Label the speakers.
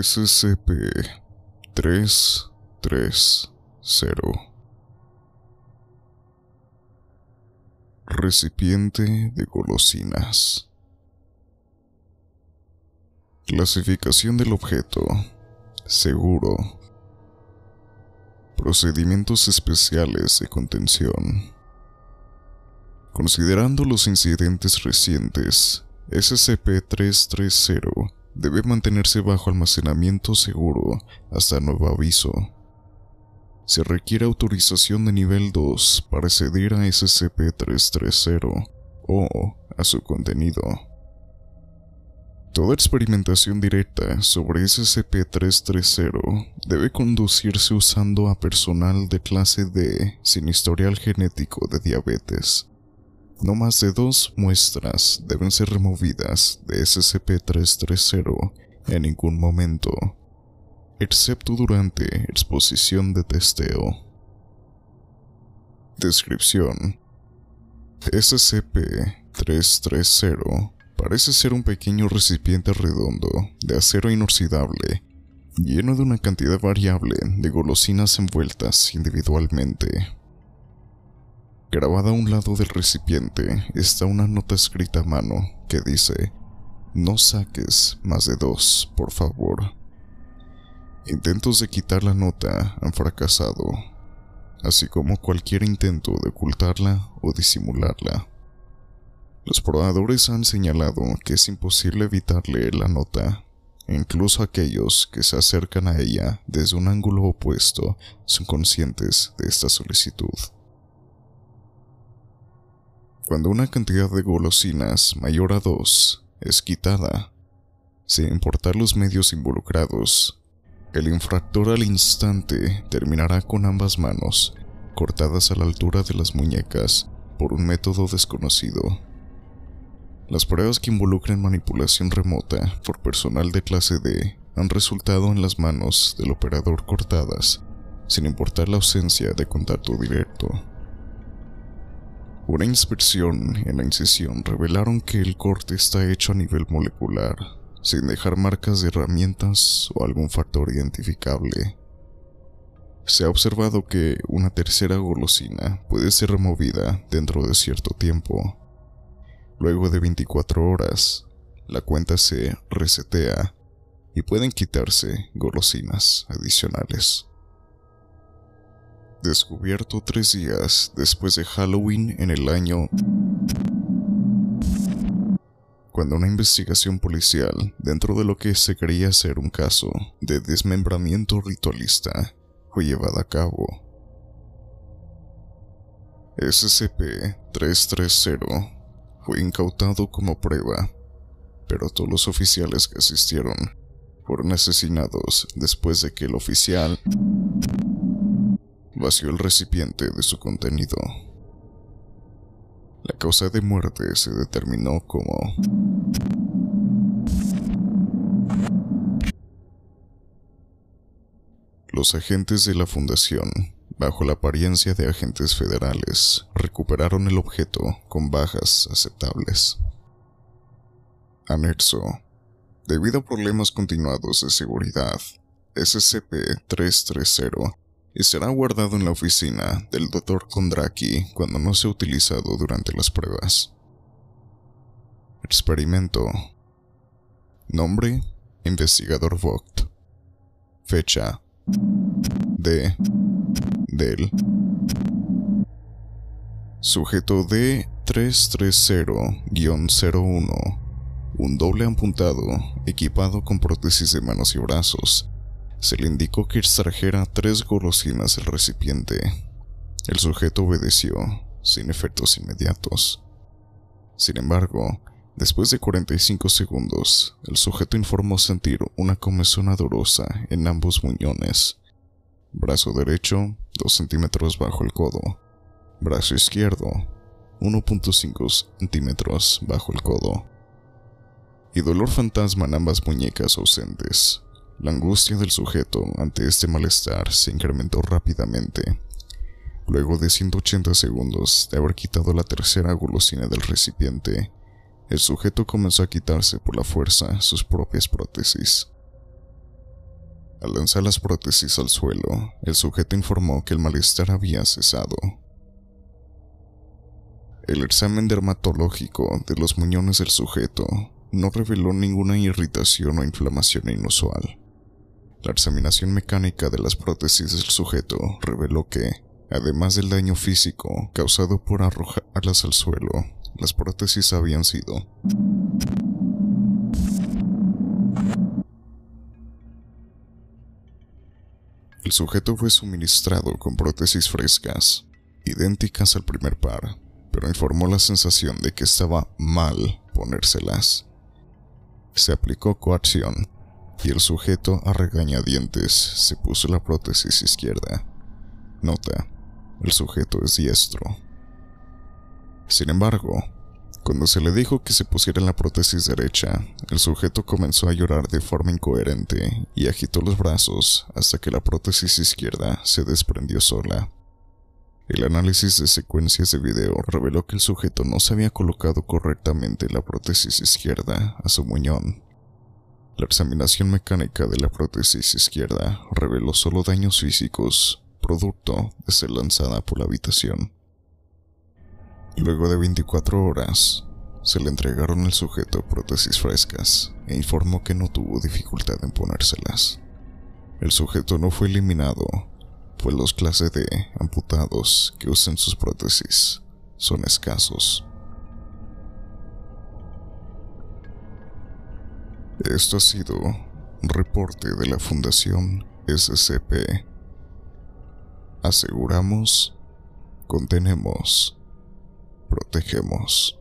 Speaker 1: SCP-330 Recipiente de golosinas. Clasificación del objeto. Seguro. Procedimientos especiales de contención. Considerando los incidentes recientes, SCP-330 debe mantenerse bajo almacenamiento seguro hasta nuevo aviso. Se requiere autorización de nivel 2 para acceder a SCP-330 o a su contenido. Toda experimentación directa sobre SCP-330 debe conducirse usando a personal de clase D sin historial genético de diabetes. No más de dos muestras deben ser removidas de SCP-330 en ningún momento, excepto durante exposición de testeo. Descripción SCP-330 parece ser un pequeño recipiente redondo de acero inoxidable, lleno de una cantidad variable de golosinas envueltas individualmente. Grabada a un lado del recipiente está una nota escrita a mano que dice, no saques más de dos, por favor. Intentos de quitar la nota han fracasado, así como cualquier intento de ocultarla o disimularla. Los probadores han señalado que es imposible evitar leer la nota. Incluso aquellos que se acercan a ella desde un ángulo opuesto son conscientes de esta solicitud. Cuando una cantidad de golosinas mayor a dos es quitada, sin importar los medios involucrados, el infractor al instante terminará con ambas manos cortadas a la altura de las muñecas por un método desconocido. Las pruebas que involucran manipulación remota por personal de clase D han resultado en las manos del operador cortadas, sin importar la ausencia de contacto directo. Una inspección en la incisión revelaron que el corte está hecho a nivel molecular, sin dejar marcas de herramientas o algún factor identificable. Se ha observado que una tercera golosina puede ser removida dentro de cierto tiempo. Luego de 24 horas, la cuenta se resetea y pueden quitarse golosinas adicionales descubierto tres días después de Halloween en el año cuando una investigación policial dentro de lo que se creía ser un caso de desmembramiento ritualista fue llevada a cabo. SCP-330 fue incautado como prueba, pero todos los oficiales que asistieron fueron asesinados después de que el oficial vació el recipiente de su contenido. La causa de muerte se determinó como Los agentes de la fundación, bajo la apariencia de agentes federales, recuperaron el objeto con bajas aceptables. Anexo. Debido a problemas continuados de seguridad, SCP-330 y será guardado en la oficina del Dr. Kondraki cuando no sea utilizado durante las pruebas. Experimento. Nombre: Investigador Vogt. Fecha: D. Del. Sujeto D330-01. Un doble apuntado, equipado con prótesis de manos y brazos, se le indicó que extrajera tres golosinas del recipiente. El sujeto obedeció, sin efectos inmediatos. Sin embargo, después de 45 segundos, el sujeto informó sentir una comezón dolorosa en ambos muñones. Brazo derecho, 2 centímetros bajo el codo. Brazo izquierdo, 1.5 centímetros bajo el codo. Y dolor fantasma en ambas muñecas ausentes. La angustia del sujeto ante este malestar se incrementó rápidamente. Luego de 180 segundos de haber quitado la tercera golosina del recipiente, el sujeto comenzó a quitarse por la fuerza sus propias prótesis. Al lanzar las prótesis al suelo, el sujeto informó que el malestar había cesado. El examen dermatológico de los muñones del sujeto no reveló ninguna irritación o inflamación inusual. La examinación mecánica de las prótesis del sujeto reveló que, además del daño físico causado por arrojarlas al suelo, las prótesis habían sido El sujeto fue suministrado con prótesis frescas, idénticas al primer par, pero informó la sensación de que estaba mal ponérselas. Se aplicó coacción y el sujeto a regañadientes se puso la prótesis izquierda. Nota, el sujeto es diestro. Sin embargo, cuando se le dijo que se pusiera la prótesis derecha, el sujeto comenzó a llorar de forma incoherente y agitó los brazos hasta que la prótesis izquierda se desprendió sola. El análisis de secuencias de video reveló que el sujeto no se había colocado correctamente la prótesis izquierda a su muñón. La examinación mecánica de la prótesis izquierda reveló solo daños físicos, producto de ser lanzada por la habitación. Luego de 24 horas, se le entregaron al sujeto prótesis frescas e informó que no tuvo dificultad en ponérselas. El sujeto no fue eliminado, pues los clases de amputados que usan sus prótesis son escasos. Esto ha sido un reporte de la Fundación SCP. Aseguramos, contenemos, protegemos.